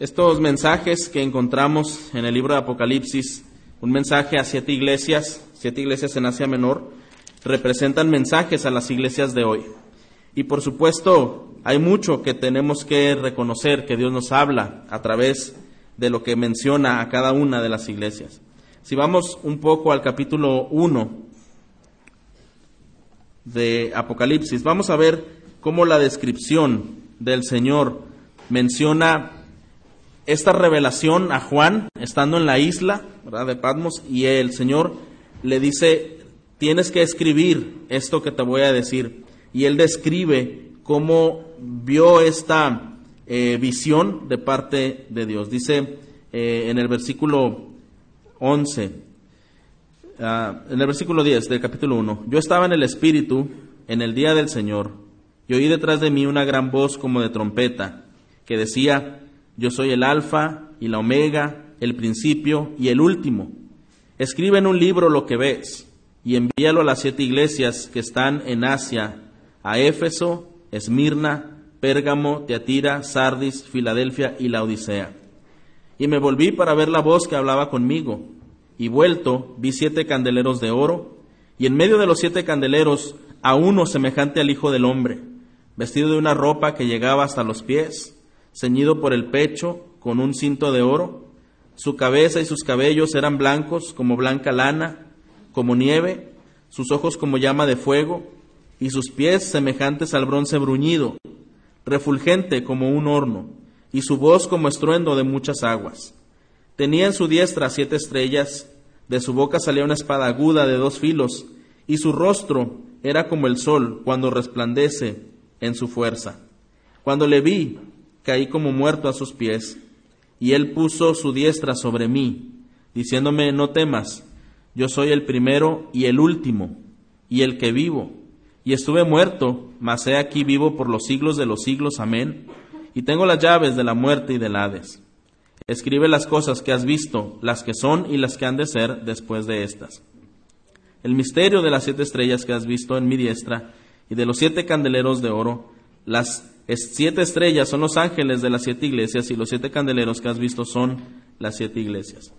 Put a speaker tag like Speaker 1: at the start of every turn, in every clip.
Speaker 1: Estos mensajes que encontramos en el libro de Apocalipsis, un mensaje a siete iglesias, siete iglesias en Asia Menor, representan mensajes a las iglesias de hoy. Y por supuesto, hay mucho que tenemos que reconocer que Dios nos habla a través de lo que menciona a cada una de las iglesias. Si vamos un poco al capítulo 1 de Apocalipsis, vamos a ver cómo la descripción del Señor menciona esta revelación a Juan estando en la isla de Patmos y el Señor le dice, tienes que escribir esto que te voy a decir. Y él describe cómo vio esta eh, visión de parte de Dios. Dice eh, en el versículo 11, ah, en el versículo 10 del capítulo 1, yo estaba en el Espíritu en el día del Señor y oí detrás de mí una gran voz como de trompeta que decía, yo soy el alfa y la omega, el principio y el último. Escribe en un libro lo que ves y envíalo a las siete iglesias que están en Asia, a Éfeso, Esmirna, Pérgamo, Teatira, Sardis, Filadelfia y la Odisea. Y me volví para ver la voz que hablaba conmigo, y vuelto vi siete candeleros de oro, y en medio de los siete candeleros a uno semejante al Hijo del Hombre, vestido de una ropa que llegaba hasta los pies, ceñido por el pecho con un cinto de oro, su cabeza y sus cabellos eran blancos como blanca lana, como nieve, sus ojos como llama de fuego, y sus pies semejantes al bronce bruñido, refulgente como un horno y su voz como estruendo de muchas aguas. Tenía en su diestra siete estrellas, de su boca salía una espada aguda de dos filos, y su rostro era como el sol cuando resplandece en su fuerza. Cuando le vi, caí como muerto a sus pies, y él puso su diestra sobre mí, diciéndome, no temas, yo soy el primero y el último, y el que vivo, y estuve muerto, mas he aquí vivo por los siglos de los siglos, amén y tengo las llaves de la muerte y del Hades. Escribe las cosas que has visto, las que son y las que han de ser después de estas. El misterio de las siete estrellas que has visto en mi diestra y de los siete candeleros de oro, las siete estrellas son los ángeles de las siete iglesias y los siete candeleros que has visto son las siete iglesias.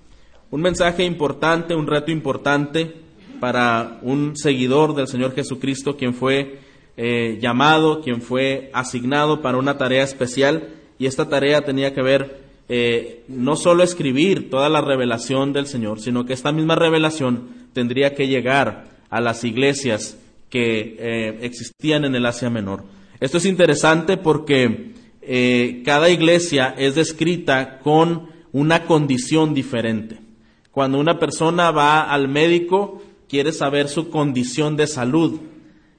Speaker 1: Un mensaje importante, un reto importante para un seguidor del Señor Jesucristo, quien fue eh, llamado, quien fue asignado para una tarea especial y esta tarea tenía que ver eh, no solo escribir toda la revelación del Señor, sino que esta misma revelación tendría que llegar a las iglesias que eh, existían en el Asia Menor. Esto es interesante porque cada iglesia es descrita con una condición diferente. Cuando una persona va al médico, quiere saber su condición de salud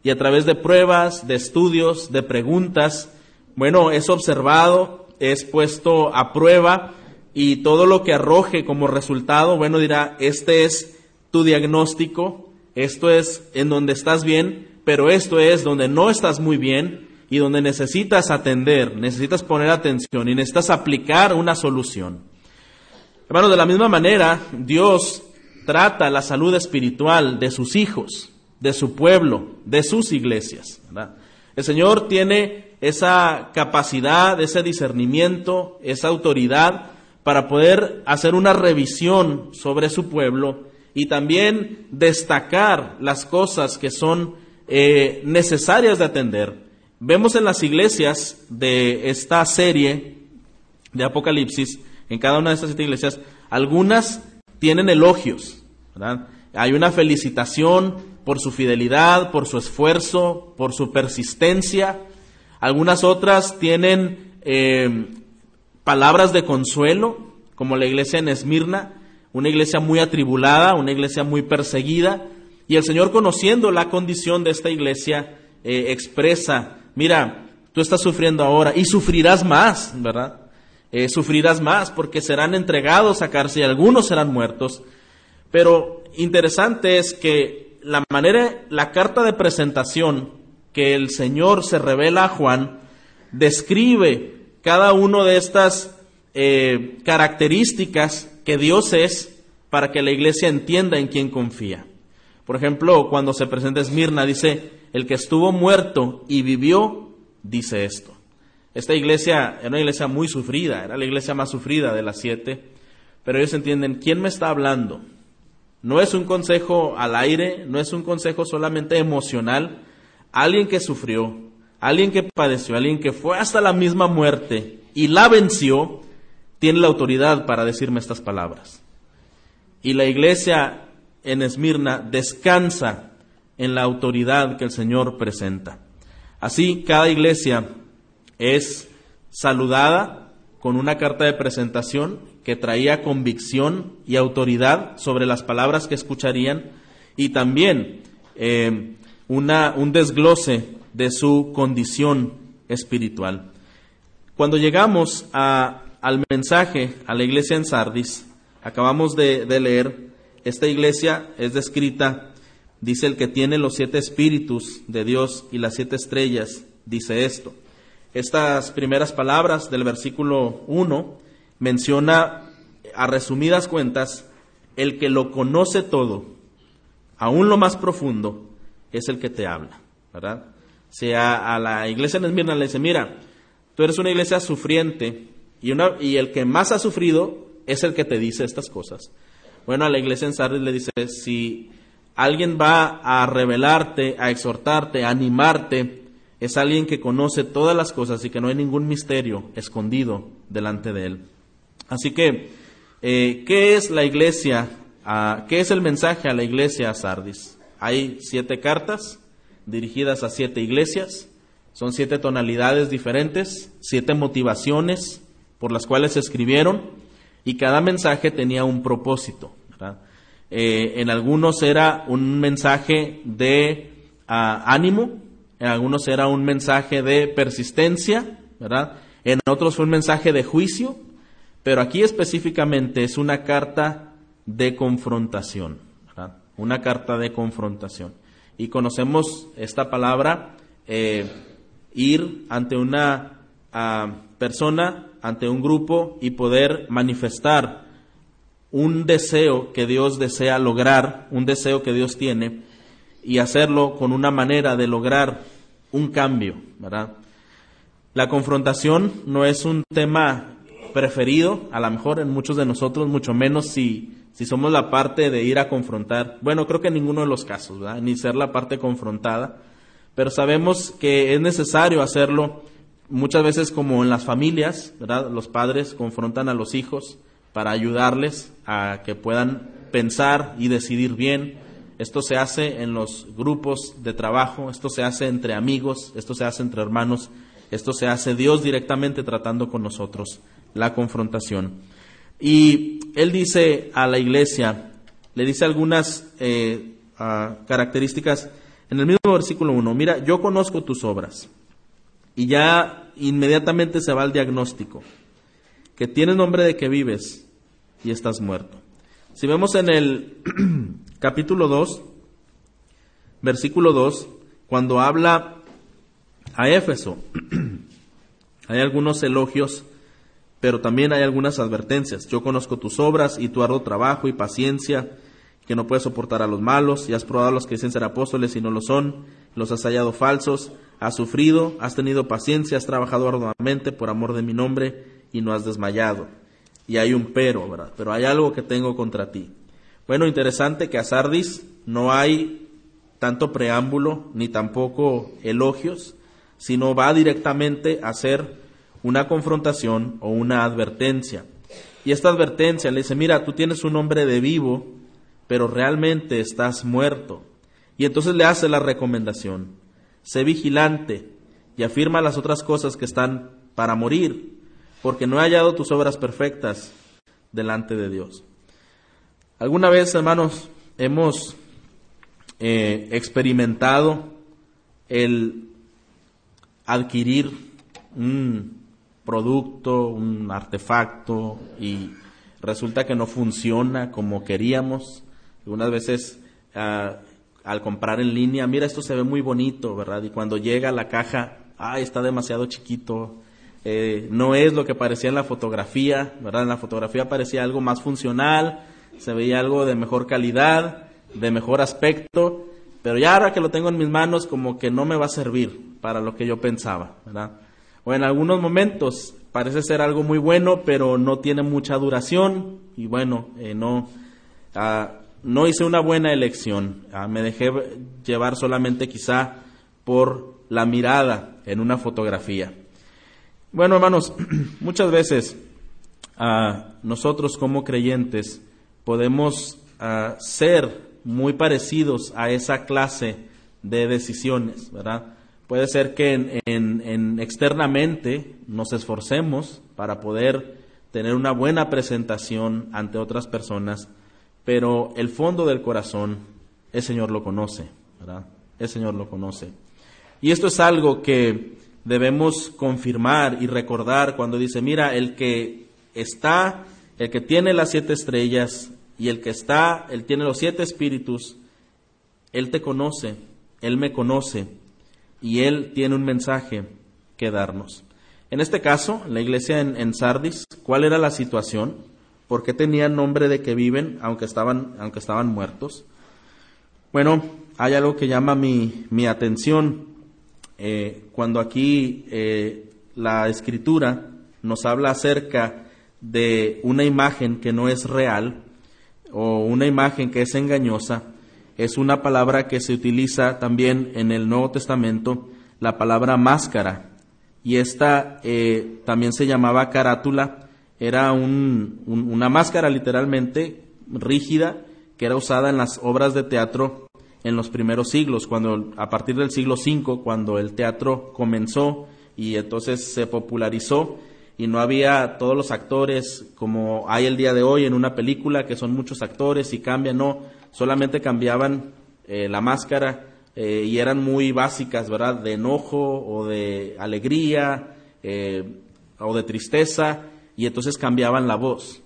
Speaker 1: y a través de pruebas, de estudios, de preguntas, bueno, es observado, es puesto a prueba y todo lo que arroje como resultado, bueno, dirá, este es tu diagnóstico, esto es en donde estás bien, pero esto es donde no estás muy bien y donde necesitas atender, necesitas poner atención y necesitas aplicar una solución. Hermanos, de la misma manera, Dios trata la salud espiritual de sus hijos de su pueblo, de sus iglesias. El Señor tiene esa capacidad, ese discernimiento, esa autoridad para poder hacer una revisión sobre su pueblo y también destacar las cosas que son eh, necesarias de atender. Vemos en las iglesias de esta serie de Apocalipsis, en cada una de estas siete iglesias, algunas tienen elogios, Hay una felicitación, por su fidelidad, por su esfuerzo, por su persistencia. Algunas otras tienen eh, palabras de consuelo, como la iglesia en Esmirna, una iglesia muy atribulada, una iglesia muy perseguida. Y el Señor, conociendo la condición de esta iglesia, eh, expresa, mira, tú estás sufriendo ahora y sufrirás más, ¿verdad? Eh, sufrirás más porque serán entregados a cárcel algunos serán muertos. Pero interesante es que la manera, la carta de presentación que el Señor se revela a Juan describe cada una de estas eh, características que Dios es para que la iglesia entienda en quién confía. Por ejemplo, cuando se presenta Esmirna, dice, el que estuvo muerto y vivió, dice esto. Esta iglesia era una iglesia muy sufrida, era la iglesia más sufrida de las siete, pero ellos entienden, ¿quién me está hablando? No es un consejo al aire, no es un consejo solamente emocional, alguien que sufrió, alguien que padeció, alguien que fue hasta la misma muerte y la venció, tiene la autoridad para decirme estas palabras. Y la iglesia en Esmirna descansa en la autoridad que el Señor presenta. Así, cada iglesia es saludada con una carta de presentación que traía convicción y autoridad sobre las palabras que escucharían y también eh, una, un desglose de su condición espiritual. Cuando llegamos al mensaje a la iglesia en Sardis, acabamos de leer, esta iglesia es descrita, dice el que tiene los siete espíritus de Dios y las siete estrellas, dice esto. Estas primeras palabras del versículo 1 menciona a resumidas cuentas el que lo conoce todo, aún lo más profundo, es el que te habla, ¿verdad? Si a, la iglesia en Esmirna le dice, mira, tú eres una iglesia sufriente y, una, y el que más ha sufrido es el que te dice estas cosas. Bueno, a la iglesia en Sardis le dice, si alguien va a revelarte, a exhortarte, a animarte, es alguien que conoce todas las cosas y que no hay ningún misterio escondido delante de él. Así que, eh, ¿qué es la iglesia? ¿Qué es el mensaje a la iglesia a Sardis? Hay siete cartas dirigidas a siete iglesias, son siete tonalidades diferentes, siete motivaciones por las cuales se escribieron y cada mensaje tenía un propósito. Eh, en algunos era un mensaje de ah, ánimo, en algunos era un mensaje de persistencia, ¿verdad? En otros fue un mensaje de juicio, pero aquí específicamente es una carta de confrontación una carta de confrontación. Y conocemos esta palabra, eh, ir ante una ah, persona, ante un grupo y poder manifestar un deseo que Dios desea lograr, un deseo que Dios tiene, y hacerlo con una manera de lograr un cambio, ¿verdad? La confrontación no es un tema preferido, a lo mejor en muchos de nosotros, mucho menos si si somos la parte de ir a confrontar, bueno, creo que en ninguno de los casos, ¿verdad? Ni ser la parte confrontada, pero sabemos que es necesario hacerlo muchas veces como en las familias, ¿verdad? Los padres confrontan a los hijos para ayudarles a que puedan pensar y decidir bien. Esto se hace en los grupos de trabajo, esto se hace entre amigos, esto se hace entre hermanos, esto se hace Dios directamente tratando con nosotros, la confrontación. Y él dice a la iglesia, le dice algunas eh, características en el mismo versículo 1, mira, yo conozco tus obras. Y ya inmediatamente se va al diagnóstico, que tienes nombre de que vives y estás muerto. Si vemos en el capítulo 2, versículo 2, cuando habla a Éfeso, hay algunos elogios pero también hay algunas advertencias. Yo conozco tus obras y tu arduo trabajo y paciencia, que no puedes soportar a los malos, y has probado a los que dicen ser apóstoles y no lo son, los has hallado falsos, has sufrido, has tenido paciencia, has trabajado arduamente por amor de mi nombre y no has desmayado. Y hay un pero, ¿verdad? Pero hay algo que tengo contra ti. Bueno, interesante que a Sardis no hay tanto preámbulo ni tampoco elogios, sino va directamente a ser una confrontación o una advertencia. Y esta advertencia le dice, mira, tú tienes un hombre de vivo, pero realmente estás muerto. Y entonces le hace la recomendación, sé vigilante y afirma las otras cosas que están para morir, porque no he hallado tus obras perfectas delante de Dios. Alguna vez, hermanos, hemos eh, experimentado el adquirir un producto, un artefacto y resulta que no funciona como queríamos. Algunas veces ah, al comprar en línea, mira, esto se ve muy bonito, ¿verdad? Y cuando llega la caja, ay, está demasiado chiquito, eh, no es lo que parecía en la fotografía, ¿verdad? En la fotografía parecía algo más funcional, se veía algo de mejor calidad, de mejor aspecto, pero ya ahora que lo tengo en mis manos como que no me va a servir para lo que yo pensaba, ¿verdad? O en algunos momentos parece ser algo muy bueno, pero no tiene mucha duración y bueno, eh, no, ah, no hice una buena elección. Ah, me dejé llevar solamente quizá por la mirada en una fotografía. Bueno, hermanos, muchas veces ah, nosotros como creyentes podemos ser muy parecidos a esa clase de decisiones, ¿verdad? Puede ser que en, externamente nos esforcemos para poder tener una buena presentación ante otras personas, pero el fondo del corazón, el Señor lo conoce, ¿verdad? El Señor lo conoce. Y esto es algo que debemos confirmar y recordar cuando dice, mira, el que está, el que tiene las siete estrellas y el que está, él tiene los siete espíritus, Él te conoce, Él me conoce y Él tiene un mensaje que darnos. En este caso, la iglesia en, Sardis, ¿cuál era la situación? ¿Por qué tenían nombre de que viven aunque estaban, aunque estaban muertos? Bueno, hay algo que llama mi, mi atención. Eh, cuando aquí eh, la escritura nos habla acerca de una imagen que no es real o una imagen que es engañosa, es una palabra que se utiliza también en el Nuevo Testamento, la palabra máscara. Y esta eh, también se llamaba carátula, era una máscara literalmente rígida que era usada en las obras de teatro en los primeros siglos, cuando a partir del siglo V, cuando el teatro comenzó y entonces se popularizó. Y no había todos los actores como hay el día de hoy en una película, que son muchos actores y cambian, no, solamente cambiaban eh, la máscara eh, y eran muy básicas, ¿verdad? De enojo o de alegría eh, o de tristeza y entonces cambiaban la voz.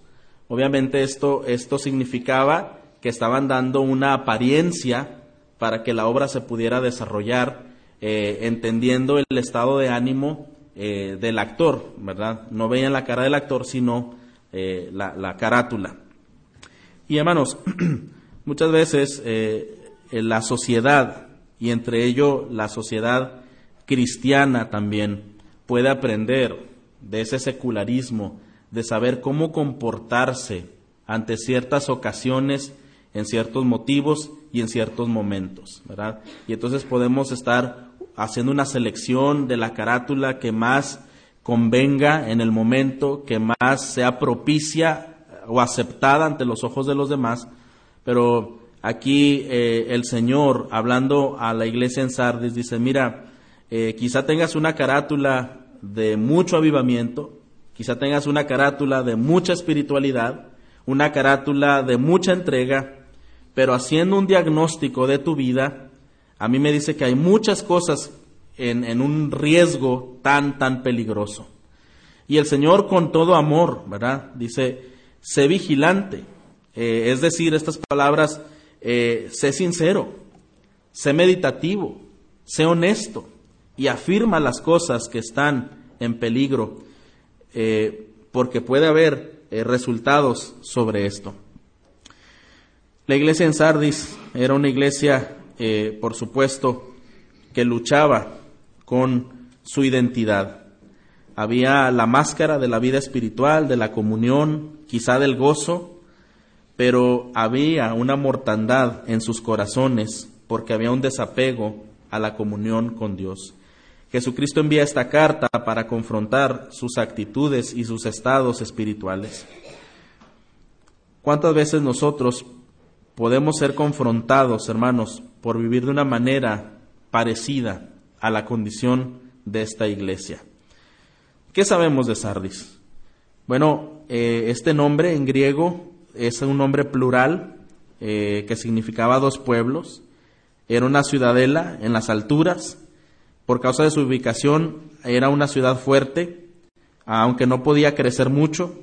Speaker 1: Obviamente esto, esto significaba que estaban dando una apariencia para que la obra se pudiera desarrollar, entendiendo el estado de ánimo del actor, ¿verdad? No veían la cara del actor, sino la, la carátula. Y hermanos, Muchas veces eh, la sociedad, y entre ello la sociedad cristiana también, puede aprender de ese secularismo, de saber cómo comportarse ante ciertas ocasiones, en ciertos motivos y en ciertos momentos, ¿verdad? Y entonces podemos estar haciendo una selección de la carátula que más convenga en el momento, que más sea propicia o aceptada ante los ojos de los demás, pero aquí eh, el Señor, hablando a la iglesia en Sardis, dice, mira, eh, quizá tengas una carátula de mucho avivamiento, quizá tengas una carátula de mucha espiritualidad, una carátula de mucha entrega, pero haciendo un diagnóstico de tu vida, a mí me dice que hay muchas cosas en, un riesgo tan, tan peligroso. Y el Señor con todo amor, ¿verdad? Dice, sé vigilante eh, es decir, estas palabras, eh, sé sincero, sé meditativo, sé honesto y afirma las cosas que están en peligro, eh, porque puede haber resultados sobre esto. La iglesia en Sardis era una iglesia, por supuesto, que luchaba con su identidad. Había la máscara de la vida espiritual, de la comunión, quizá del gozo, pero había una mortandad en sus corazones porque había un desapego a la comunión con Dios. Jesucristo envía esta carta para confrontar sus actitudes y sus estados espirituales. ¿Cuántas veces nosotros podemos ser confrontados, hermanos, por vivir de una manera parecida a la condición de esta iglesia? ¿Qué sabemos de Sardis? Bueno, eh, este nombre en griego es un nombre plural eh, que significaba dos pueblos. Era una ciudadela en las alturas. Por causa de su ubicación, era una ciudad fuerte, aunque no podía crecer mucho.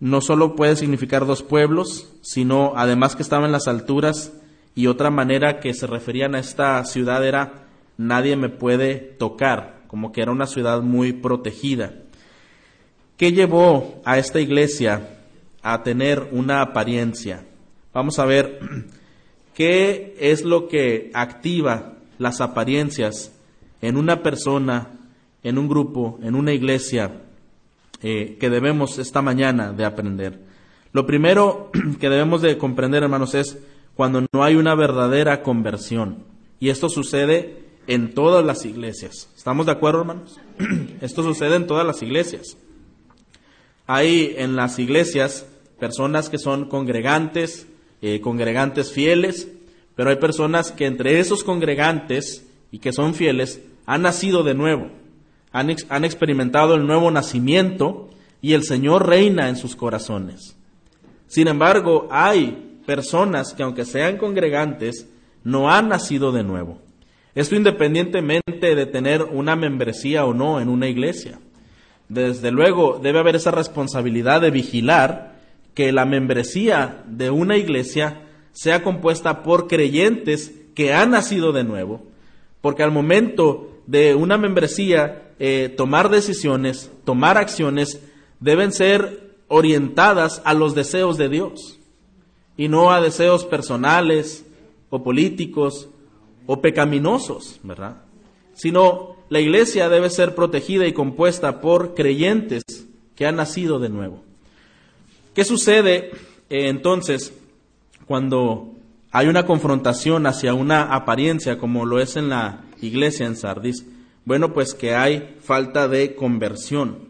Speaker 1: No solo puede significar dos pueblos, sino además que estaba en las alturas y otra manera que se referían a esta ciudad era nadie me puede tocar, como que era una ciudad muy protegida. ¿Qué llevó a esta iglesia a tener una apariencia. Vamos a ver qué es lo que activa las apariencias en una persona en un grupo, en una iglesia, eh, que debemos esta mañana de aprender. Lo primero que debemos de comprender, hermanos, es cuando no hay una verdadera conversión. Y esto sucede en todas las iglesias. ¿Estamos de acuerdo, hermanos? esto sucede en todas las iglesias. Hay en las iglesias personas que son congregantes, eh, congregantes fieles, pero hay personas que entre esos congregantes y que son fieles han nacido de nuevo, han, experimentado el nuevo nacimiento y el Señor reina en sus corazones. Sin embargo, hay personas que aunque sean congregantes, no han nacido de nuevo. Esto independientemente de tener una membresía o no en una iglesia. Desde luego debe haber esa responsabilidad de vigilar que la membresía de una iglesia sea compuesta por creyentes que han nacido de nuevo, porque al momento de una membresía eh, tomar decisiones, tomar acciones, deben ser orientadas a los deseos de Dios y no a deseos personales o políticos o pecaminosos, ¿verdad? Sino la iglesia debe ser protegida y compuesta por creyentes que han nacido de nuevo. ¿Qué sucede eh, entonces cuando hay una confrontación hacia una apariencia como lo es en la iglesia en Sardis, bueno, pues que hay falta de conversión.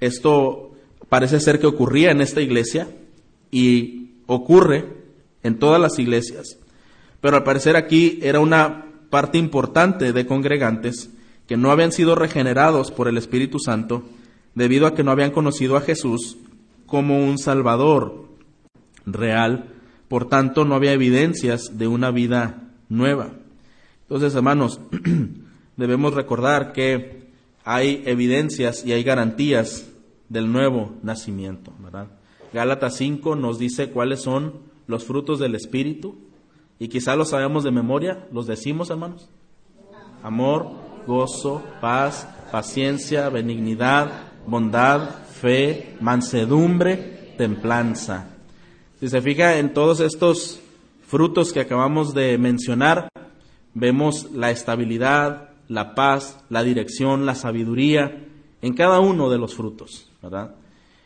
Speaker 1: Esto parece ser que ocurría en esta iglesia y ocurre en todas las iglesias. Pero al parecer aquí era una parte importante de congregantes que no habían sido regenerados por el Espíritu Santo debido a que no habían conocido a Jesús como un Salvador real por tanto, no había evidencias de una vida nueva. Entonces, hermanos, debemos recordar que hay evidencias y hay garantías del nuevo nacimiento, ¿verdad? Gálatas 5 nos dice cuáles son los frutos del Espíritu y quizá los sabemos de memoria, los decimos, hermanos. Amor, gozo, paz, paciencia, benignidad, bondad, fe, mansedumbre, templanza. Si se fija en todos estos frutos que acabamos de mencionar, vemos la estabilidad, la paz, la dirección, la sabiduría en cada uno de los frutos, ¿verdad?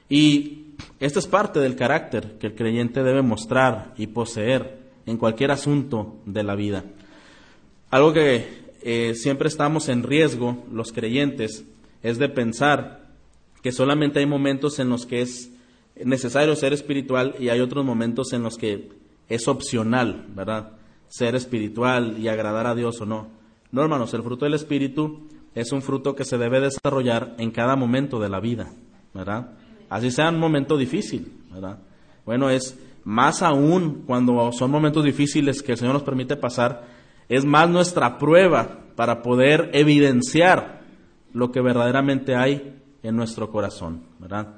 Speaker 1: Y esto es parte del carácter que el creyente debe mostrar y poseer en cualquier asunto de la vida. Algo que eh, siempre estamos en riesgo, los creyentes, es de pensar que solamente hay momentos en los que es necesario ser espiritual y hay otros momentos en los que es opcional, ¿verdad? Ser espiritual y agradar a Dios o no. No, hermanos, el fruto del Espíritu es un fruto que se debe desarrollar en cada momento de la vida, ¿verdad? Así sea un momento difícil, ¿verdad? Bueno, es más aún cuando son momentos difíciles que el Señor nos permite pasar, es más nuestra prueba para poder evidenciar lo que verdaderamente hay en nuestro corazón, ¿verdad?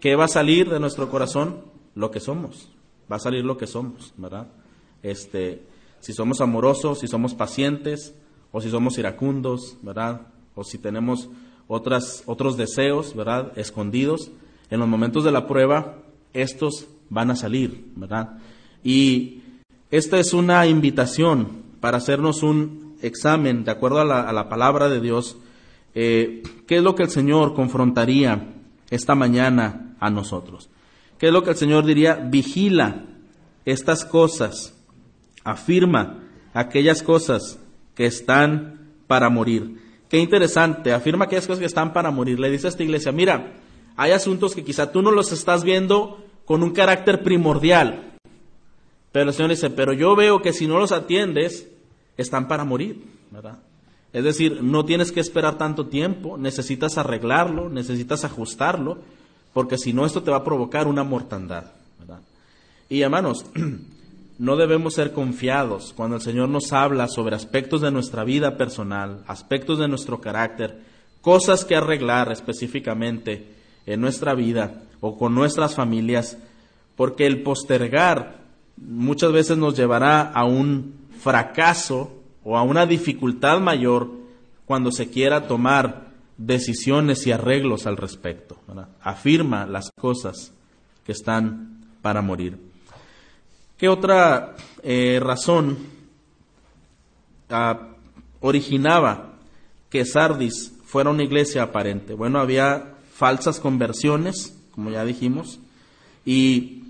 Speaker 1: ¿Qué va a salir de nuestro corazón? Lo que somos. Va a salir lo que somos, ¿verdad? Este, si somos amorosos, si somos pacientes, o si somos iracundos, ¿verdad? O si tenemos otras, otros deseos, ¿verdad? Escondidos. En los momentos de la prueba, estos van a salir, ¿verdad? Y esta es una invitación para hacernos un examen de acuerdo a la, a la palabra de Dios. Eh, ¿Qué es lo que el Señor confrontaría esta mañana a nosotros. ¿Qué es lo que el Señor diría? Vigila estas cosas, afirma aquellas cosas que están para morir. Qué interesante, afirma aquellas cosas que están para morir. Le dice a esta iglesia, mira, hay asuntos que quizá tú no los estás viendo con un carácter primordial. Pero el Señor dice, pero yo veo que si no los atiendes, están para morir, ¿verdad? Es decir, no tienes que esperar tanto tiempo, necesitas arreglarlo, necesitas ajustarlo, porque si no esto te va a provocar una mortandad. Y hermanos, no debemos ser confiados cuando el Señor nos habla sobre aspectos de nuestra vida personal, aspectos de nuestro carácter, cosas que arreglar específicamente en nuestra vida o con nuestras familias, porque el postergar muchas veces nos llevará a un fracaso o a una dificultad mayor cuando se quiera tomar decisiones y arreglos al respecto. Afirma las cosas que están para morir. ¿Qué otra eh, razón ah, originaba que Sardis fuera una iglesia aparente? Bueno, había falsas conversiones, como ya dijimos, y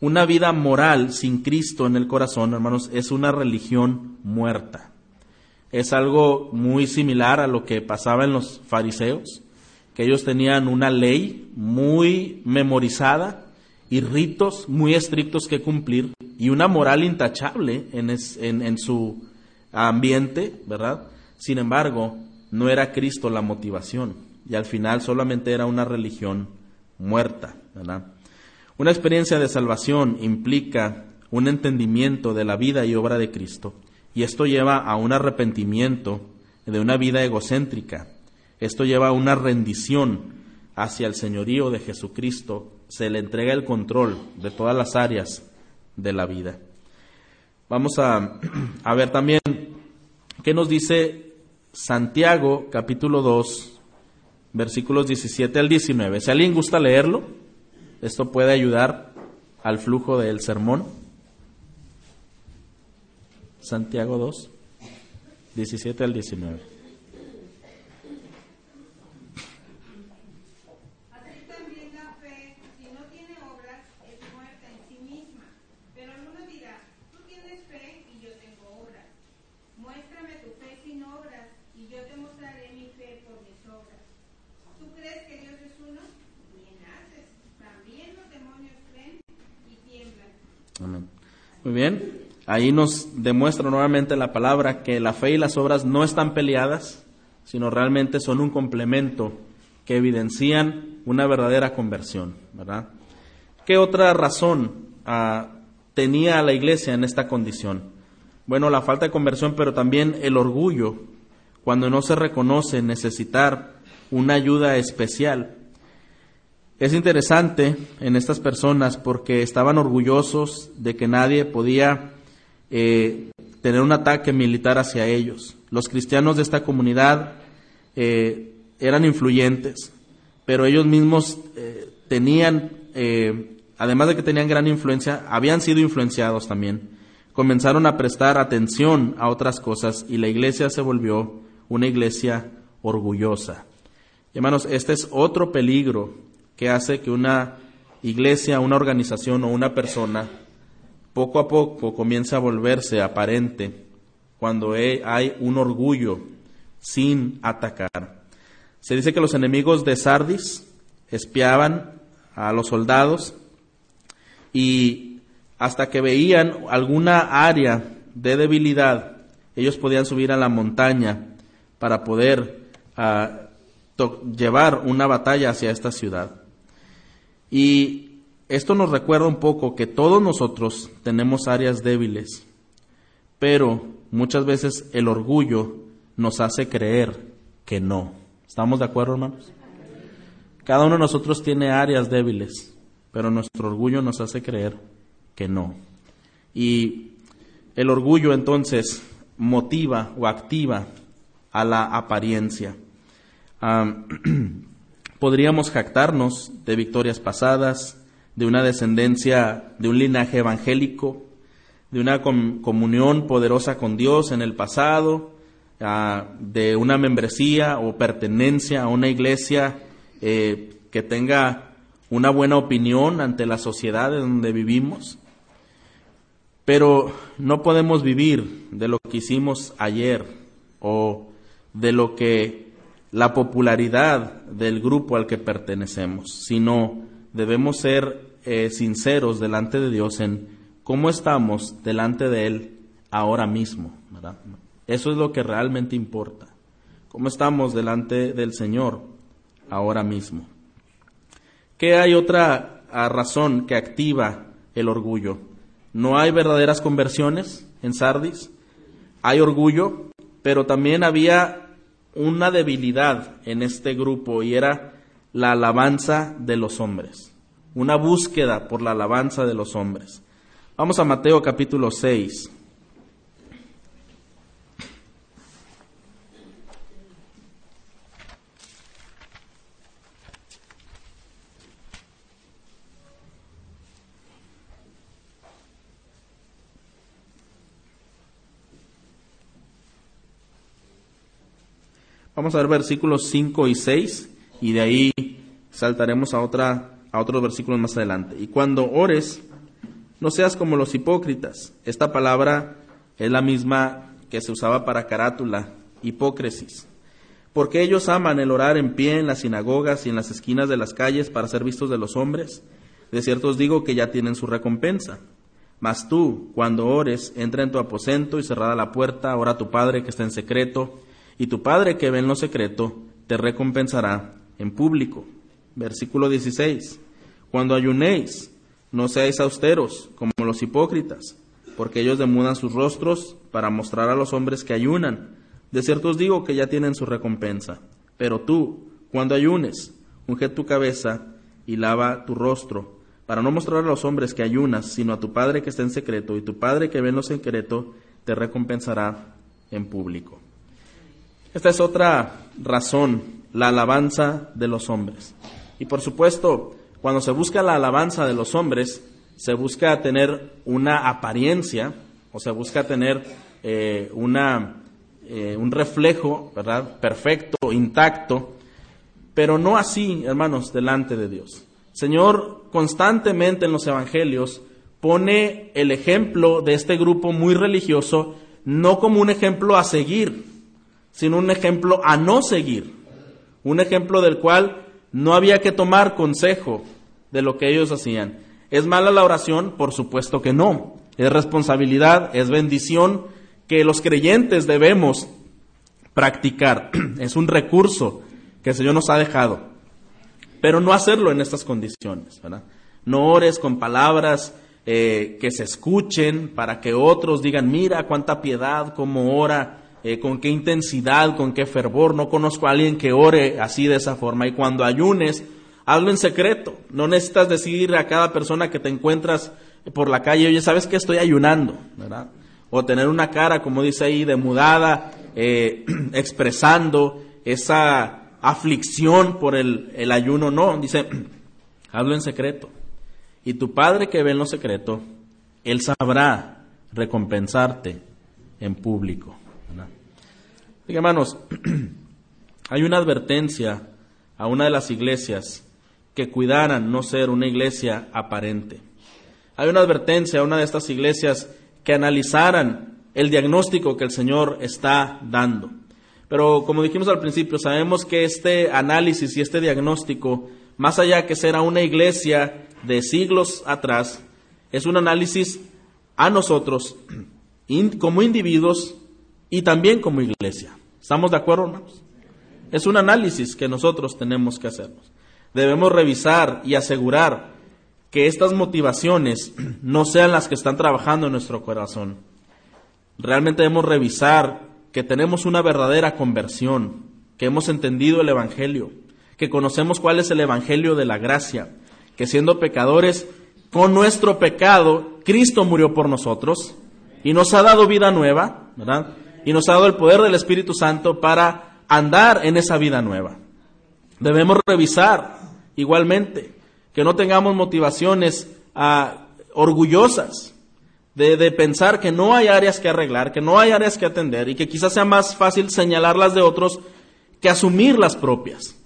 Speaker 1: una vida moral sin Cristo en el corazón, hermanos, es una religión muerta. Es algo muy similar a lo que pasaba en los fariseos, que ellos tenían una ley muy memorizada y ritos muy estrictos que cumplir y una moral intachable en, en su ambiente, ¿verdad? Sin embargo, no era Cristo la motivación y al final solamente era una religión muerta, ¿verdad? Una experiencia de salvación implica un entendimiento de la vida y obra de Cristo y esto lleva a un arrepentimiento de una vida egocéntrica. Esto lleva a una rendición hacia el señorío de Jesucristo. Se le entrega el control de todas las áreas de la vida. Vamos a, a ver también qué nos dice Santiago capítulo 2, versículos 17 al 19. Si alguien gusta leerlo, esto puede ayudar al flujo del sermón. Santiago 2, 17 al 19. Nos demuestra nuevamente la palabra que la fe y las obras no están peleadas, sino realmente son un complemento que evidencian una verdadera conversión, ¿verdad? ¿Qué otra razón ah, tenía la iglesia en esta condición? Bueno, la falta de conversión, pero también el orgullo, cuando no se reconoce necesitar una ayuda especial. Es interesante en estas personas porque estaban orgullosos de que nadie podía eh, tener un ataque militar hacia ellos. Los cristianos de esta comunidad eh, eran influyentes, pero ellos mismos eh, tenían, además de que tenían gran influencia, habían sido influenciados también. Comenzaron a prestar atención a otras cosas y la iglesia se volvió una iglesia orgullosa. hermanos, este es otro peligro que hace que una iglesia, una organización o una persona poco a poco comience a volverse aparente cuando hay un orgullo sin atacar. Se dice que los enemigos de Sardis espiaban a los soldados y hasta que veían alguna área de debilidad, ellos podían subir a la montaña para poder ah, llevar una batalla hacia esta ciudad. Y esto nos recuerda un poco que todos nosotros tenemos áreas débiles, pero muchas veces el orgullo nos hace creer que no. ¿Estamos de acuerdo, hermanos? Cada uno de nosotros tiene áreas débiles, pero nuestro orgullo nos hace creer que no. Y el orgullo entonces motiva o activa a la apariencia. podríamos jactarnos de victorias pasadas, de una descendencia, de un linaje evangélico, de una comunión poderosa con Dios en el pasado, ah, de una membresía o pertenencia a una iglesia eh, que tenga una buena opinión ante la sociedad en donde vivimos. Pero no podemos vivir de lo que hicimos ayer o de lo que la popularidad del grupo al que pertenecemos, sino debemos ser eh, sinceros delante de Dios en cómo estamos delante de Él ahora mismo. Eso es lo que realmente importa. ¿Cómo estamos delante del Señor ahora mismo? ¿Qué hay otra ah, razón que activa el orgullo? No hay verdaderas conversiones en Sardis, hay orgullo, pero también había una debilidad en este grupo y era la alabanza de los hombres, una búsqueda por la alabanza de los hombres. Vamos a Mateo capítulo 6. Vamos a ver versículos 5 y 6 y de ahí saltaremos a, otra, a otros versículos más adelante. Y cuando ores, no seas como los hipócritas. Esta palabra es la misma que se usaba para carátula, hipócrisis. Porque ellos aman el orar en pie en las sinagogas y en las esquinas de las calles para ser vistos de los hombres. De cierto os digo que ya tienen su recompensa. Mas tú, cuando ores, entra en tu aposento y cerrada la puerta, ora a tu Padre que está en secreto, y tu Padre que ve en lo secreto, te recompensará en público. Versículo 16. Cuando ayunéis, no seáis austeros como los hipócritas, porque ellos demudan sus rostros para mostrar a los hombres que ayunan. De cierto os digo que ya tienen su recompensa. Pero tú, cuando ayunes, unge tu cabeza y lava tu rostro, para no mostrar a los hombres que ayunas, sino a tu Padre que está en secreto, y tu Padre que ve en lo secreto te recompensará en público. Esta es otra razón, la alabanza de los hombres. Y por supuesto, cuando se busca la alabanza de los hombres, se busca tener una apariencia, o se busca tener eh, una, eh, un reflejo, ¿verdad? Perfecto, intacto, pero no así, hermanos, delante de Dios. Señor constantemente en los evangelios pone el ejemplo de este grupo muy religioso no como un ejemplo a seguir, sino un ejemplo a no seguir, un ejemplo del cual no había que tomar consejo de lo que ellos hacían. ¿Es mala la oración? Por supuesto que no. Es responsabilidad, es bendición que los creyentes debemos practicar. Es un recurso que el Señor nos ha dejado. Pero no hacerlo en estas condiciones. No ores con palabras eh, que se escuchen para que otros digan, mira cuánta piedad, cómo ora eh, con qué intensidad, con qué fervor. No conozco a alguien que ore así de esa forma. Y cuando ayunes, hazlo en secreto. No necesitas decir a cada persona que te encuentras por la calle, oye, ¿sabes que estoy ayunando? ¿verdad? O tener una cara, como dice ahí, demudada, eh, expresando esa aflicción por el, el ayuno. No, dice, hazlo en secreto. Y tu Padre que ve en lo secreto, Él sabrá recompensarte en público hermanos, hay una advertencia a una de las iglesias que cuidaran no ser una iglesia aparente. Hay una advertencia a una de estas iglesias que analizaran el diagnóstico que el Señor está dando. Pero como dijimos al principio, sabemos que este análisis y este diagnóstico, más allá que ser a una iglesia de siglos atrás, es un análisis a nosotros como individuos y también como iglesia. ¿Estamos de acuerdo, hermanos? Es un análisis que nosotros tenemos que hacernos. Debemos revisar y asegurar que estas motivaciones no sean las que están trabajando en nuestro corazón. Realmente debemos revisar que tenemos una verdadera conversión, que hemos entendido el Evangelio, que conocemos cuál es el Evangelio de la gracia, que siendo pecadores, con nuestro pecado, Cristo murió por nosotros y nos ha dado vida nueva, ¿verdad? Y nos ha dado el poder del Espíritu Santo para andar en esa vida nueva. Debemos revisar igualmente que no tengamos motivaciones ah, orgullosas de, pensar que no hay áreas que arreglar, que no hay áreas que atender y que quizás sea más fácil señalar las de otros que asumir las propias.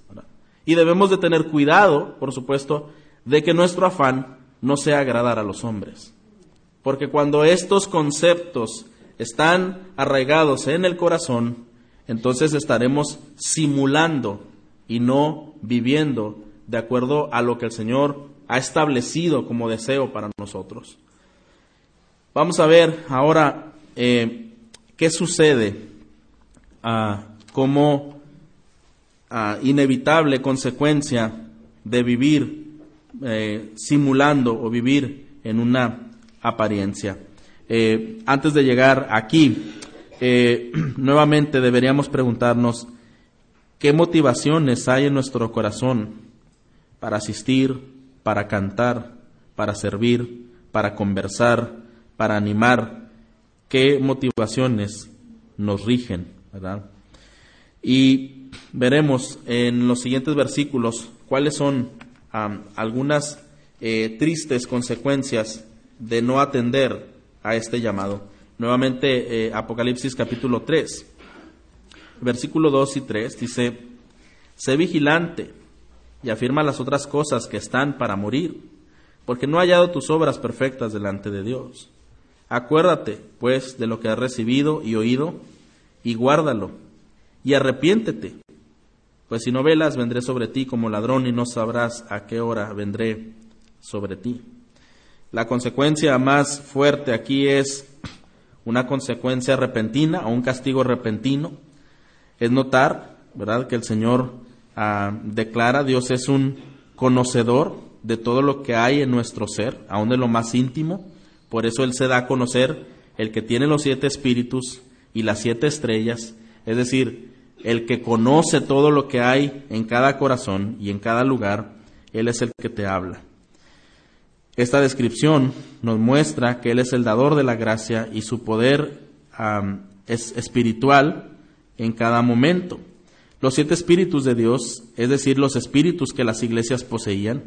Speaker 1: Y debemos de tener cuidado, por supuesto, de que nuestro afán no sea agradar a los hombres. Porque cuando estos conceptos están arraigados en el corazón, entonces estaremos simulando y no viviendo de acuerdo a lo que el Señor ha establecido como deseo para nosotros. Vamos a ver ahora eh, qué sucede ah, como ah, inevitable consecuencia de vivir eh, simulando o vivir en una apariencia. Eh, antes de llegar aquí, eh, nuevamente deberíamos preguntarnos qué motivaciones hay en nuestro corazón para asistir, para cantar, para servir, para conversar, para animar, qué motivaciones nos rigen, ¿verdad? Y veremos en los siguientes versículos cuáles son algunas eh, tristes consecuencias de no atender a este llamado. Nuevamente, eh, Apocalipsis capítulo 3. versículo 2 y 3 dice, sé vigilante y afirma las otras cosas que están para morir, porque no ha hallado tus obras perfectas delante de Dios. Acuérdate, pues, de lo que has recibido y oído, y guárdalo, y arrepiéntete, pues si no velas, vendré sobre ti como ladrón y no sabrás a qué hora vendré sobre ti. La consecuencia más fuerte aquí es una consecuencia repentina o un castigo repentino. Es notar, ¿verdad?, que el Señor ah, declara, Dios es un conocedor de todo lo que hay en nuestro ser, aún de lo más íntimo. Por eso Él se da a conocer el que tiene los siete espíritus y las siete estrellas, es decir, el que conoce todo lo que hay en cada corazón y en cada lugar, Él es el que te habla. Esta descripción nos muestra que Él es el dador de la gracia y su poder es espiritual en cada momento. Los siete espíritus de Dios, es decir, los espíritus que las iglesias poseían,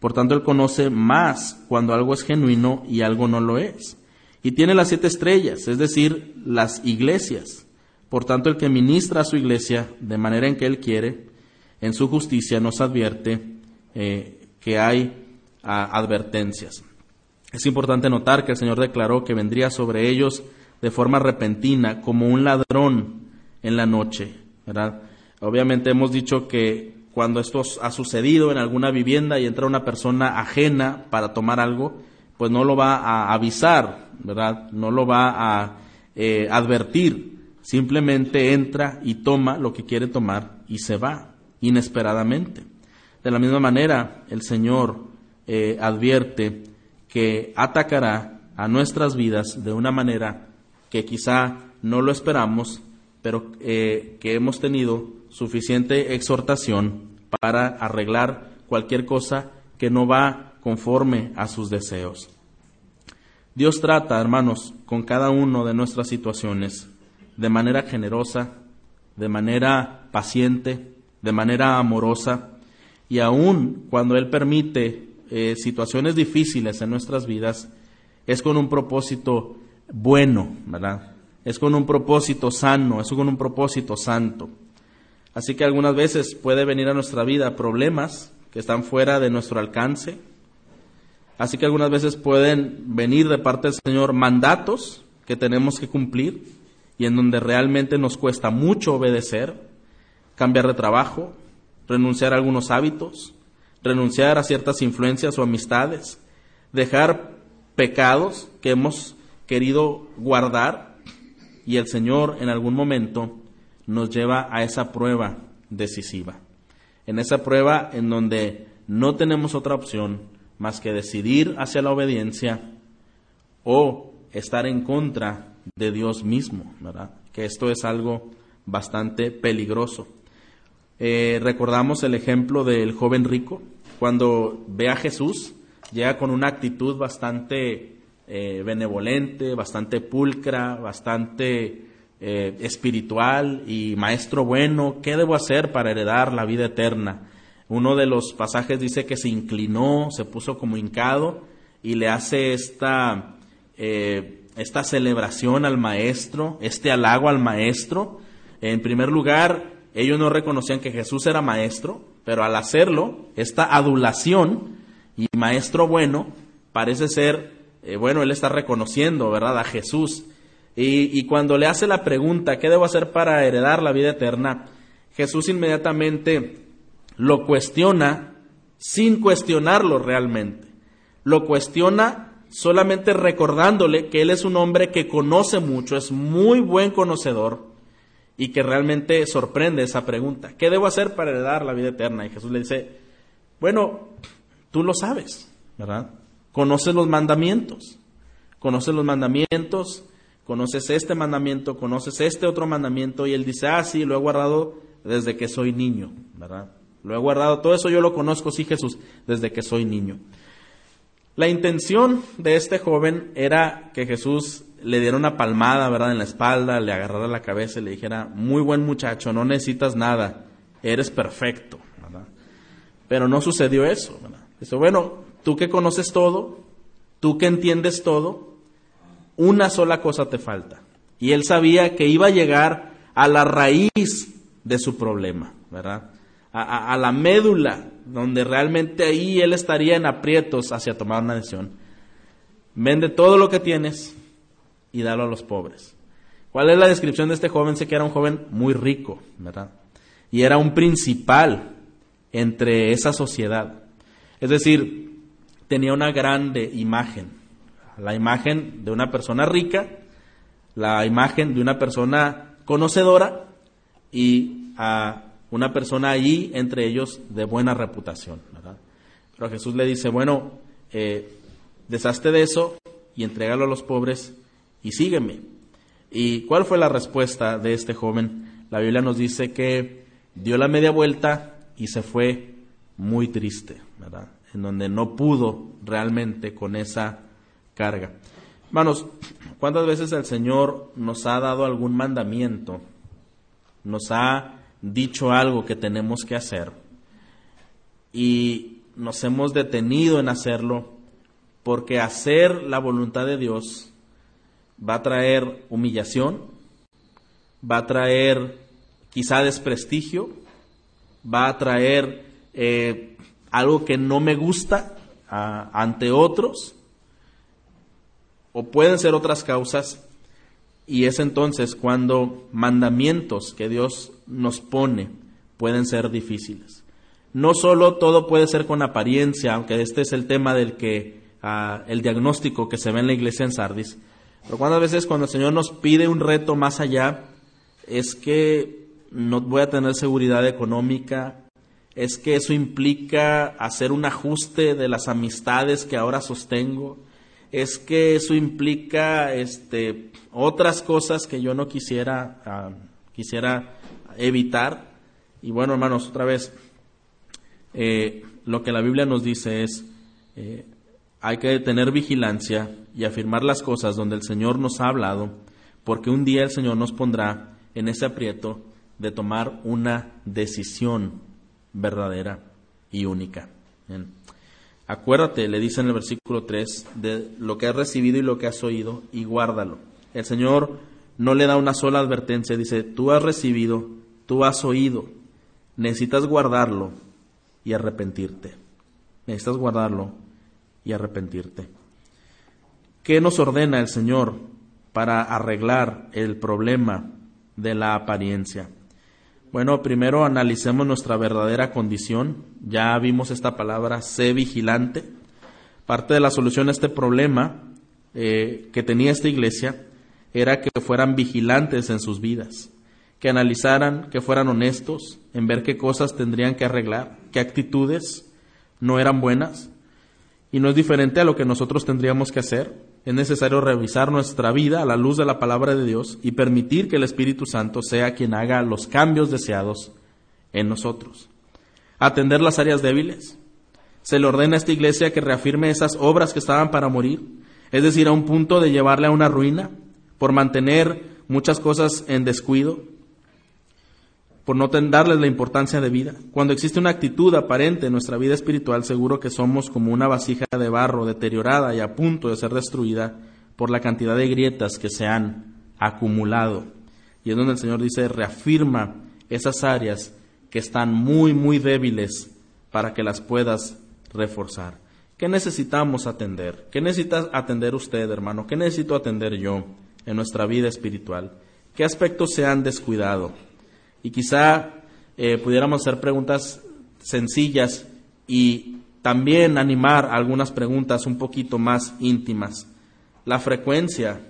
Speaker 1: por tanto Él conoce más cuando algo es genuino y algo no lo es. Y tiene las siete estrellas, es decir, las iglesias. Por tanto, el que ministra a su iglesia de manera en que Él quiere, en su justicia nos advierte eh, que hay advertencias. Es importante notar que el Señor declaró que vendría sobre ellos de forma repentina, como un ladrón en la noche. ¿verdad? Obviamente hemos dicho que cuando esto ha sucedido en alguna vivienda y entra una persona ajena para tomar algo, pues no lo va a avisar, ¿verdad? No lo va a eh, advertir simplemente entra y toma lo que quiere tomar y se va inesperadamente. De la misma manera, el Señor eh, advierte que atacará a nuestras vidas de una manera que quizá no lo esperamos, pero eh, que hemos tenido suficiente exhortación para arreglar cualquier cosa que no va conforme a sus deseos. Dios trata, hermanos, con cada uno de nuestras situaciones de manera generosa, de manera paciente, de manera amorosa, y aun cuando Él permite eh, situaciones difíciles en nuestras vidas, es con un propósito bueno, ¿verdad? Es con un propósito sano, es con un propósito santo. Así que algunas veces puede venir a nuestra vida problemas que están fuera de nuestro alcance. Así que algunas veces pueden venir de parte del Señor mandatos que tenemos que cumplir y en donde realmente nos cuesta mucho obedecer, cambiar de trabajo, renunciar a algunos hábitos, renunciar a ciertas influencias o amistades, dejar pecados que hemos querido guardar y el Señor en algún momento nos lleva a esa prueba decisiva. En esa prueba en donde no tenemos otra opción más que decidir hacia la obediencia o estar en contra de Dios mismo, ¿verdad? Que esto es algo bastante peligroso. Eh, recordamos el ejemplo del joven rico, cuando ve a Jesús, llega con una actitud bastante eh, benevolente, bastante pulcra, bastante eh, espiritual y maestro bueno, ¿qué debo hacer para heredar la vida eterna? Uno de los pasajes dice que se inclinó, se puso como hincado y le hace esta esta celebración al maestro, este halago al maestro. En primer lugar, ellos no reconocían que Jesús era maestro, pero al hacerlo, esta adulación y maestro bueno, parece ser, eh, bueno, él está reconociendo, ¿verdad?, a Jesús. Y, y cuando le hace la pregunta, ¿qué debo hacer para heredar la vida eterna? Jesús inmediatamente lo cuestiona sin cuestionarlo realmente. Lo cuestiona solamente recordándole que él es un hombre que conoce mucho, es muy buen conocedor y que realmente sorprende esa pregunta. ¿Qué debo hacer para heredar la vida eterna? Y Jesús le dice, bueno, tú lo sabes, ¿verdad? Conoces los mandamientos, conoces los mandamientos, conoces este mandamiento, conoces este otro mandamiento y él dice, ah, sí, lo he guardado desde que soy niño, ¿verdad? Lo he guardado, todo eso yo lo conozco, sí Jesús, desde que soy niño. La intención de este joven era que Jesús le diera una palmada, ¿verdad?, en la espalda, le agarrara la cabeza y le dijera, muy buen muchacho, no necesitas nada, eres perfecto, ¿verdad? Pero no sucedió eso, ¿verdad? Dice, bueno, tú que conoces todo, tú que entiendes todo, una sola cosa te falta. Y él sabía que iba a llegar a la raíz de su problema, ¿verdad? A, a, la médula, donde realmente ahí él estaría en aprietos hacia tomar una decisión. Vende todo lo que tienes y dalo a los pobres. ¿Cuál es la descripción de este joven? Sé que era un joven muy rico, ¿verdad? Y era un principal entre esa sociedad. Es decir, tenía una grande imagen. La imagen de una persona rica, la imagen de una persona conocedora y a una persona allí entre ellos de buena reputación. ¿verdad? Pero Jesús le dice, bueno, eh, deshazte de eso y entrégalo a los pobres y sígueme. ¿Y cuál fue la respuesta de este joven? La Biblia nos dice que dio la media vuelta y se fue muy triste, ¿verdad? En donde no pudo realmente con esa carga. Hermanos, ¿cuántas veces el Señor nos ha dado algún mandamiento? Nos ha dicho algo que tenemos que hacer y nos hemos detenido en hacerlo porque hacer la voluntad de Dios va a traer humillación, va a traer quizá desprestigio, va a traer eh, algo que no me gusta ante otros, o pueden ser otras causas, y es entonces cuando mandamientos que Dios nos pone pueden ser difíciles. No solo todo puede ser con apariencia, aunque este es el tema del que ah, el diagnóstico que se ve en la iglesia en Sardis, pero cuántas veces cuando el Señor nos pide un reto más allá, es que no voy a tener seguridad económica, es que eso implica hacer un ajuste de las amistades que ahora sostengo, es que eso implica este, otras cosas que yo no quisiera, ah, quisiera evitar. Y bueno, hermanos, otra vez, eh, lo que la Biblia nos dice es, eh, hay que tener vigilancia y afirmar las cosas donde el Señor nos ha hablado, porque un día el Señor nos pondrá en ese aprieto de tomar una decisión verdadera y única. Acuérdate, le dice en el versículo 3, de lo que has recibido y lo que has oído, y guárdalo. El Señor no le da una sola advertencia, dice, tú has recibido, tú has oído, necesitas guardarlo y arrepentirte. Necesitas guardarlo y arrepentirte. ¿Qué nos ordena el Señor para arreglar el problema de la apariencia? Bueno, primero analicemos nuestra verdadera condición. Ya vimos esta palabra, sé vigilante. Parte de la solución a este problema eh, que tenía esta iglesia era que fueran vigilantes en sus vidas, que analizaran, que fueran honestos en ver qué cosas tendrían que arreglar, qué actitudes no eran buenas y no es diferente a lo que nosotros tendríamos que hacer. Es necesario revisar nuestra vida a la luz de la palabra de Dios y permitir que el Espíritu Santo sea quien haga los cambios deseados en nosotros. Atender las áreas débiles. Se le ordena a esta iglesia que reafirme esas obras que estaban para morir, es decir, a un punto de llevarle a una ruina por mantener muchas cosas en descuido, por no darles la importancia de vida. Cuando existe una actitud aparente en nuestra vida espiritual, seguro que somos como una vasija de barro deteriorada y a punto de ser destruida por la cantidad de grietas que se han acumulado. Y es donde el Señor dice, reafirma esas áreas que están muy, muy débiles para que las puedas reforzar. ¿Qué necesitamos atender? ¿Qué necesita atender usted, hermano? ¿Qué necesito atender yo en nuestra vida espiritual? ¿Qué aspectos se han descuidado? Y quizá eh, pudiéramos hacer preguntas sencillas y también animar algunas preguntas un poquito más íntimas. La frecuencia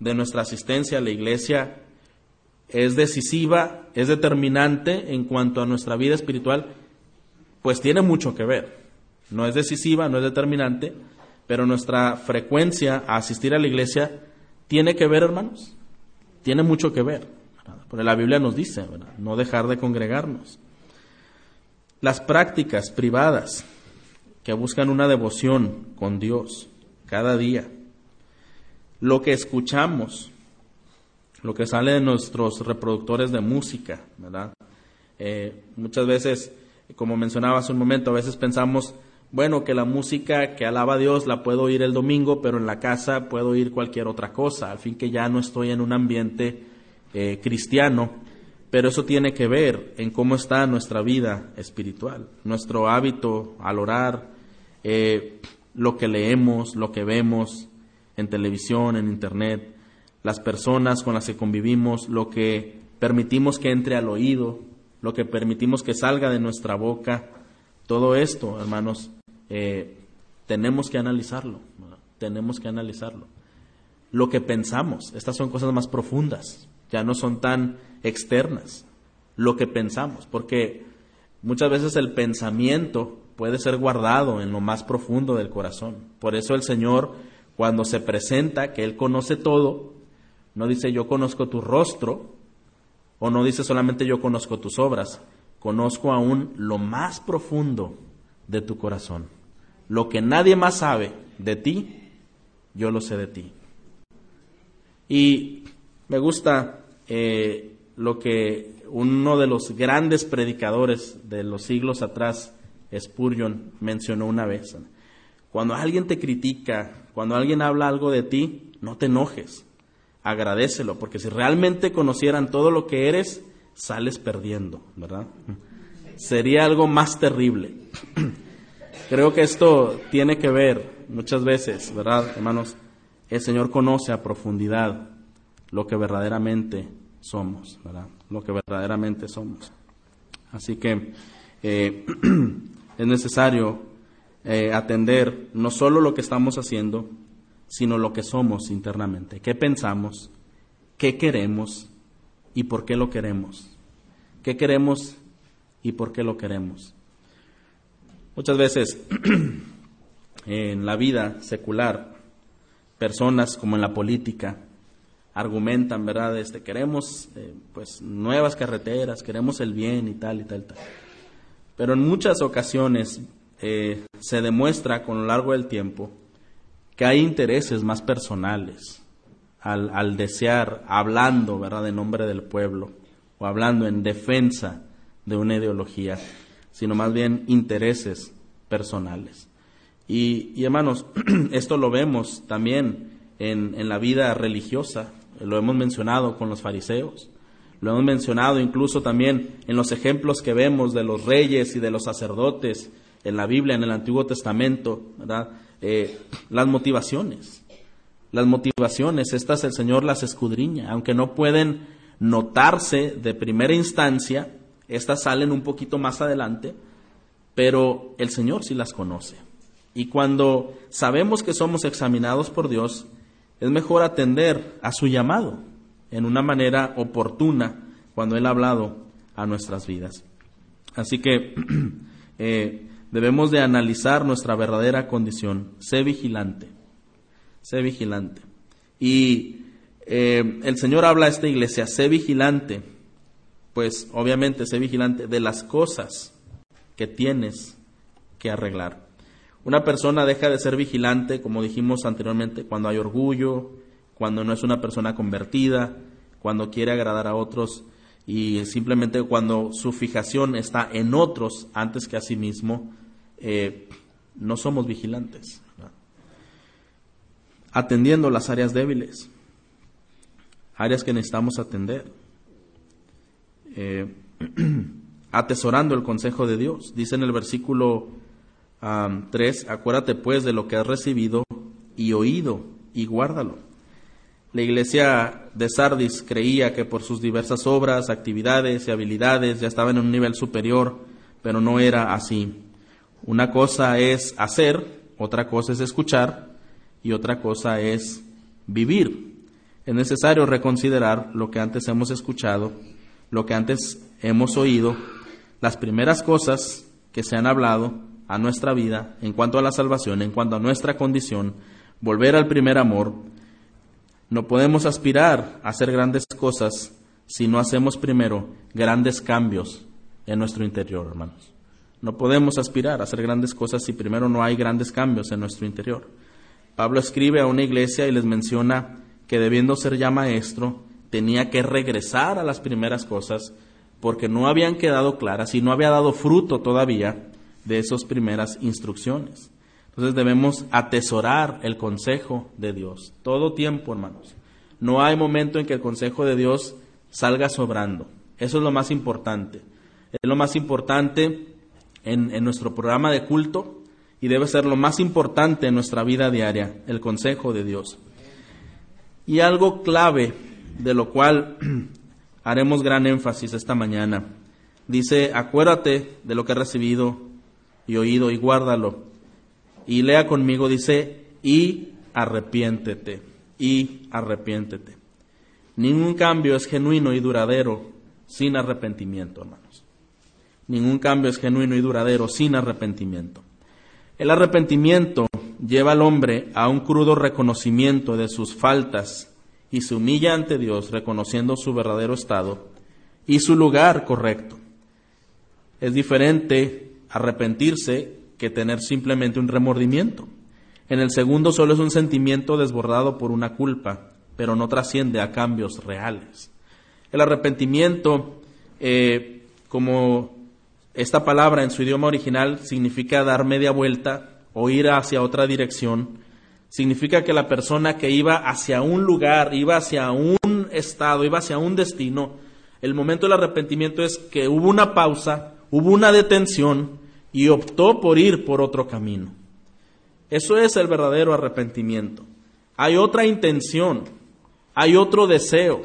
Speaker 1: de nuestra asistencia a la iglesia es decisiva, es determinante en cuanto a nuestra vida espiritual, pues tiene mucho que ver. No es decisiva, no es determinante, pero nuestra frecuencia a asistir a la iglesia tiene que ver, hermanos, tiene mucho que ver. Porque la Biblia nos dice, no dejar de congregarnos. Las prácticas privadas que buscan una devoción con Dios cada día. Lo que escuchamos, lo que sale de nuestros reproductores de música. Eh, muchas veces, como mencionaba hace un momento, a veces pensamos, bueno, que la música que alaba a Dios la puedo oír el domingo, pero en la casa puedo oír cualquier otra cosa, al fin que ya no estoy en un ambiente eh, cristiano, pero eso tiene que ver en cómo está nuestra vida espiritual, nuestro hábito al orar, eh, lo que leemos, lo que vemos en televisión, en internet, las personas con las que convivimos, lo que permitimos que entre al oído, lo que permitimos que salga de nuestra boca, todo esto, hermanos, eh, tenemos que analizarlo, tenemos que analizarlo. Lo que pensamos, estas son cosas más profundas, ya no son tan externas, lo que pensamos, porque muchas veces el pensamiento puede ser guardado en lo más profundo del corazón. Por eso el Señor, cuando se presenta, que Él conoce todo, no dice yo conozco tu rostro, o no dice solamente yo conozco tus obras, conozco aún lo más profundo de tu corazón. Lo que nadie más sabe de ti, yo lo sé de ti. Y me gusta eh, lo que uno de los grandes predicadores de los siglos atrás, Spurgeon, mencionó una vez. Cuando alguien te critica, cuando alguien habla algo de ti, no te enojes, agradecelo, porque si realmente conocieran todo lo que eres, sales perdiendo, ¿verdad? Sería algo más terrible. Creo que esto tiene que ver muchas veces, ¿verdad, hermanos? El Señor conoce a profundidad lo que verdaderamente somos, ¿verdad? Lo que verdaderamente somos. Así que eh, es necesario eh, atender no solo lo que estamos haciendo, sino lo que somos internamente. ¿Qué pensamos? ¿Qué queremos? ¿Y por qué lo queremos? ¿Qué queremos y por qué lo queremos? Muchas veces en la vida secular, personas como en la política, argumentan, ¿verdad? Este, queremos eh, pues nuevas carreteras, queremos el bien y tal y tal y tal. Pero en muchas ocasiones eh, se demuestra con lo largo del tiempo que hay intereses más personales al, al desear, hablando, ¿verdad?, de nombre del pueblo o hablando en defensa de una ideología, sino más bien intereses personales. Y, y hermanos, esto lo vemos también en, en la vida religiosa, lo hemos mencionado con los fariseos, lo hemos mencionado incluso también en los ejemplos que vemos de los reyes y de los sacerdotes en la Biblia, en el Antiguo Testamento, ¿verdad? Eh, las motivaciones. Las motivaciones, estas el Señor las escudriña, aunque no pueden notarse de primera instancia, estas salen un poquito más adelante, pero el Señor sí las conoce. Y cuando sabemos que somos examinados por Dios, es mejor atender a su llamado en una manera oportuna cuando Él ha hablado a nuestras vidas. Así que eh, debemos de analizar nuestra verdadera condición. Sé vigilante, sé vigilante. Y eh, el Señor habla a esta iglesia, sé vigilante, pues obviamente sé vigilante de las cosas que tienes que arreglar. Una persona deja de ser vigilante, como dijimos anteriormente, cuando hay orgullo, cuando no es una persona convertida, cuando quiere agradar a otros y simplemente cuando su fijación está en otros antes que a sí mismo, eh, no somos vigilantes. Atendiendo las áreas débiles, áreas que necesitamos atender. Eh, atesorando el consejo de Dios. Dice en el versículo 3. Acuérdate pues de lo que has recibido y oído y guárdalo. La iglesia de Sardis creía que por sus diversas obras, actividades y habilidades ya estaba en un nivel superior, pero no era así. Una cosa es hacer, otra cosa es escuchar y otra cosa es vivir. Es necesario reconsiderar lo que antes hemos escuchado, lo que antes hemos oído, las primeras cosas que se han hablado a nuestra vida, en cuanto a la salvación, en cuanto a nuestra condición, volver al primer amor, no podemos aspirar a hacer grandes cosas si no hacemos primero grandes cambios en nuestro interior, hermanos. No podemos aspirar a hacer grandes cosas si primero no hay grandes cambios en nuestro interior. Pablo escribe a una iglesia y les menciona que debiendo ser ya maestro, tenía que regresar a las primeras cosas porque no habían quedado claras y no había dado fruto todavía de esas primeras instrucciones. Entonces debemos atesorar el consejo de Dios todo tiempo, hermanos. No hay momento en que el consejo de Dios salga sobrando. Eso es lo más importante. Es lo más importante en, en nuestro programa de culto y debe ser lo más importante en nuestra vida diaria, el consejo de Dios. Y algo clave de lo cual haremos gran énfasis esta mañana. Dice, acuérdate de lo que has recibido y oído y guárdalo. Y lea conmigo, dice, y arrepiéntete, y arrepiéntete. Ningún cambio es genuino y duradero sin arrepentimiento, hermanos. Ningún cambio es genuino y duradero sin arrepentimiento. El arrepentimiento lleva al hombre a un crudo reconocimiento de sus faltas y se humilla ante Dios reconociendo su verdadero estado y su lugar correcto. Es diferente arrepentirse que tener simplemente un remordimiento. En el segundo solo es un sentimiento desbordado por una culpa, pero no trasciende a cambios reales. El arrepentimiento, eh, como esta palabra en su idioma original significa dar media vuelta o ir hacia otra dirección, significa que la persona que iba hacia un lugar, iba hacia un estado, iba hacia un destino, el momento del arrepentimiento es que hubo una pausa, hubo una detención y optó por ir por otro camino. Eso es el verdadero arrepentimiento. Hay otra intención, hay otro deseo,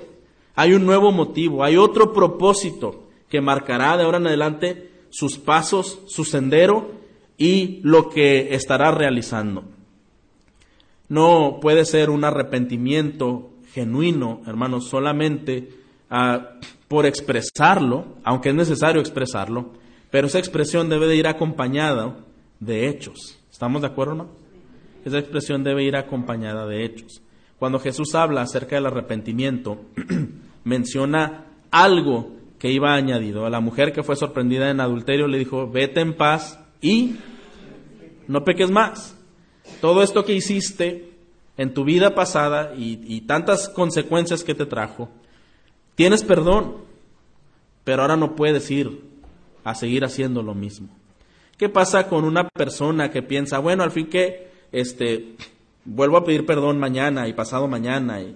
Speaker 1: hay un nuevo motivo, hay otro propósito que marcará de ahora en adelante sus pasos, su sendero y lo que estará realizando. No puede ser un arrepentimiento genuino, hermanos, solamente ah, por expresarlo, aunque es necesario expresarlo, pero esa expresión debe de ir acompañada de hechos. ¿Estamos de acuerdo, no? Esa expresión debe ir acompañada de hechos. Cuando Jesús habla acerca del arrepentimiento, menciona algo que iba añadido. A la mujer que fue sorprendida en adulterio le dijo, vete en paz y no peques más todo esto que hiciste en tu vida pasada y, tantas consecuencias que te trajo, tienes perdón, pero ahora no puedes ir a seguir haciendo lo mismo. ¿Qué pasa con una persona que piensa, bueno, al fin que este vuelvo a pedir perdón mañana y pasado mañana y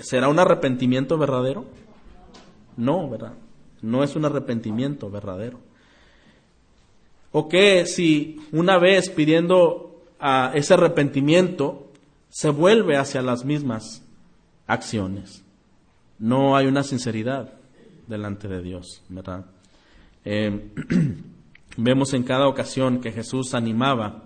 Speaker 1: será un arrepentimiento verdadero? No, ¿verdad? No es un arrepentimiento verdadero. ¿O qué si una vez pidiendo a ese arrepentimiento, se vuelve hacia las mismas acciones. No hay una sinceridad delante de Dios, ¿verdad? Eh, vemos en cada ocasión que Jesús animaba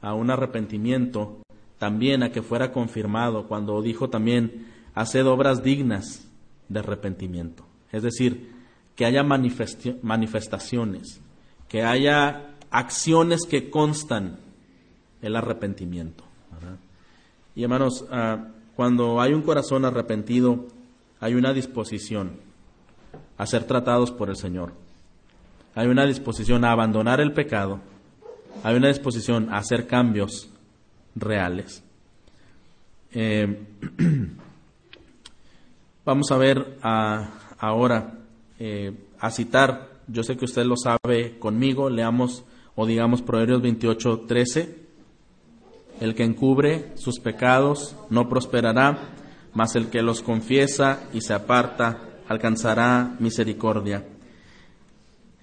Speaker 1: a un arrepentimiento, también a que fuera confirmado, cuando dijo también, haced obras dignas de arrepentimiento. Es decir, que haya manifestaciones, que haya acciones que constan el arrepentimiento. Y hermanos, ah, cuando hay un corazón arrepentido, hay una disposición a ser tratados por el Señor. Hay una disposición a abandonar el pecado. Hay una disposición a hacer cambios reales. Eh, vamos a ver ah, ahora, eh, a citar, yo sé que usted lo sabe conmigo, leamos o digamos Proverbios 28, 13. El que encubre sus pecados no prosperará, mas el que los confiesa y se aparta alcanzará misericordia.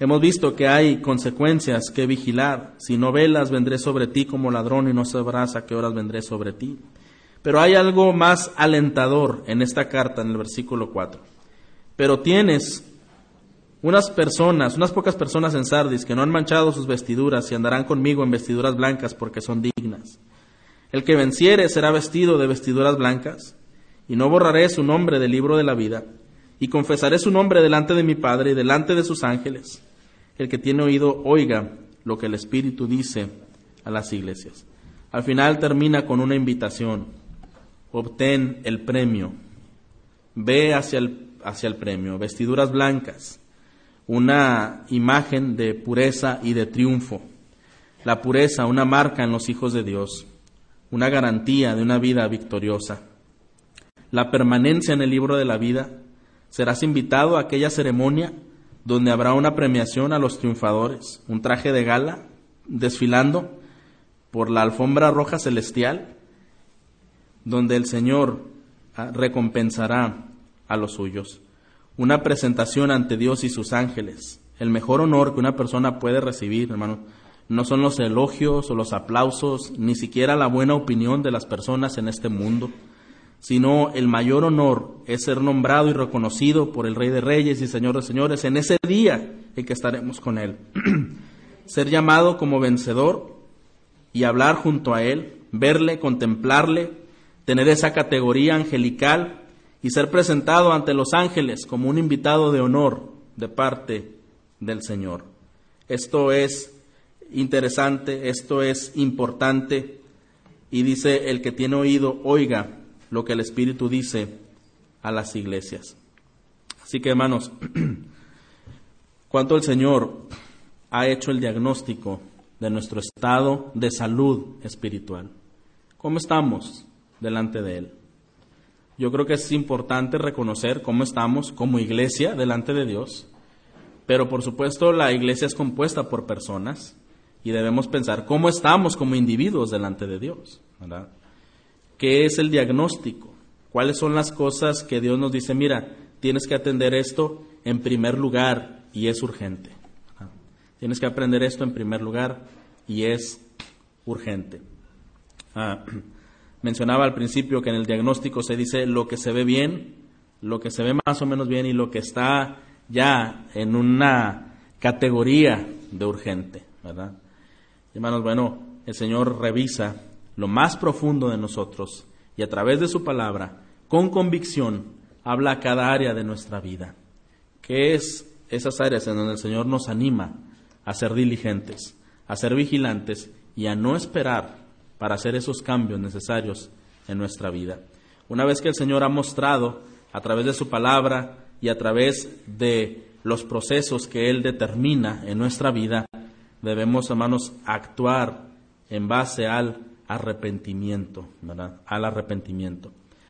Speaker 1: Hemos visto que hay consecuencias que vigilar. Si no velas, vendré sobre ti como ladrón y no sabrás a qué horas vendré sobre ti. Pero hay algo más alentador en esta carta, en el versículo 4. Pero tienes unas personas, unas pocas personas en Sardis que no han manchado sus vestiduras y andarán conmigo en vestiduras blancas porque son dignas. El que venciere será vestido de vestiduras blancas, y no borraré su nombre del libro de la vida, y confesaré su nombre delante de mi Padre y delante de sus ángeles. El que tiene oído, oiga lo que el Espíritu dice a las iglesias. Al final termina con una invitación. Obtén el premio. Ve hacia el, hacia el premio. Vestiduras blancas. Una imagen de pureza y de triunfo. La pureza, una marca en los hijos de Dios una garantía de una vida victoriosa. La permanencia en el libro de la vida, serás invitado a aquella ceremonia donde habrá una premiación a los triunfadores, un traje de gala desfilando por la alfombra roja celestial, donde el Señor ah, recompensará a los suyos. una presentación ante Dios y sus ángeles. El mejor honor que una persona puede recibir, hermano, no son los elogios o los aplausos, ni siquiera la buena opinión de las personas en este mundo, sino el mayor honor es ser nombrado y reconocido por el Rey de Reyes y Señor de Señores en ese día en que estaremos con Él. ser llamado como vencedor y hablar junto a Él, verle, contemplarle, tener esa categoría angelical y ser presentado ante los ángeles como un invitado de honor de parte del Señor. Esto es interesante, esto es importante y dice el que tiene oído, oiga lo que el Espíritu dice a las iglesias. Así que hermanos, cuánto el Señor ha hecho el diagnóstico de nuestro estado de salud espiritual. ¿Cómo estamos delante de Él? Yo creo que es importante reconocer cómo estamos como iglesia delante de Dios, pero por supuesto la iglesia es compuesta por personas y debemos pensar cómo estamos como individuos delante de Dios. ¿Qué es el diagnóstico? ¿Cuáles son las cosas que Dios nos dice, mira, tienes que atender esto en primer lugar y es urgente? Tienes que aprender esto en primer lugar y es urgente. Ah, mencionaba al principio que en el diagnóstico se dice lo que se ve bien, lo que se ve más o menos bien y lo que está ya en una categoría de urgente, ¿verdad? Hermanos, bueno, el Señor revisa lo más profundo de nosotros y a través de su palabra, con convicción, habla a cada área de nuestra vida. ¿Qué es esas áreas en donde el Señor nos anima a ser diligentes, a ser vigilantes y a no esperar para hacer esos cambios necesarios en nuestra vida. Una vez que el Señor ha mostrado a través de su palabra y a través de los procesos que Él determina en nuestra vida, debemos, hermanos, actuar en base al arrepentimiento, ¿verdad? Al arrepentimiento.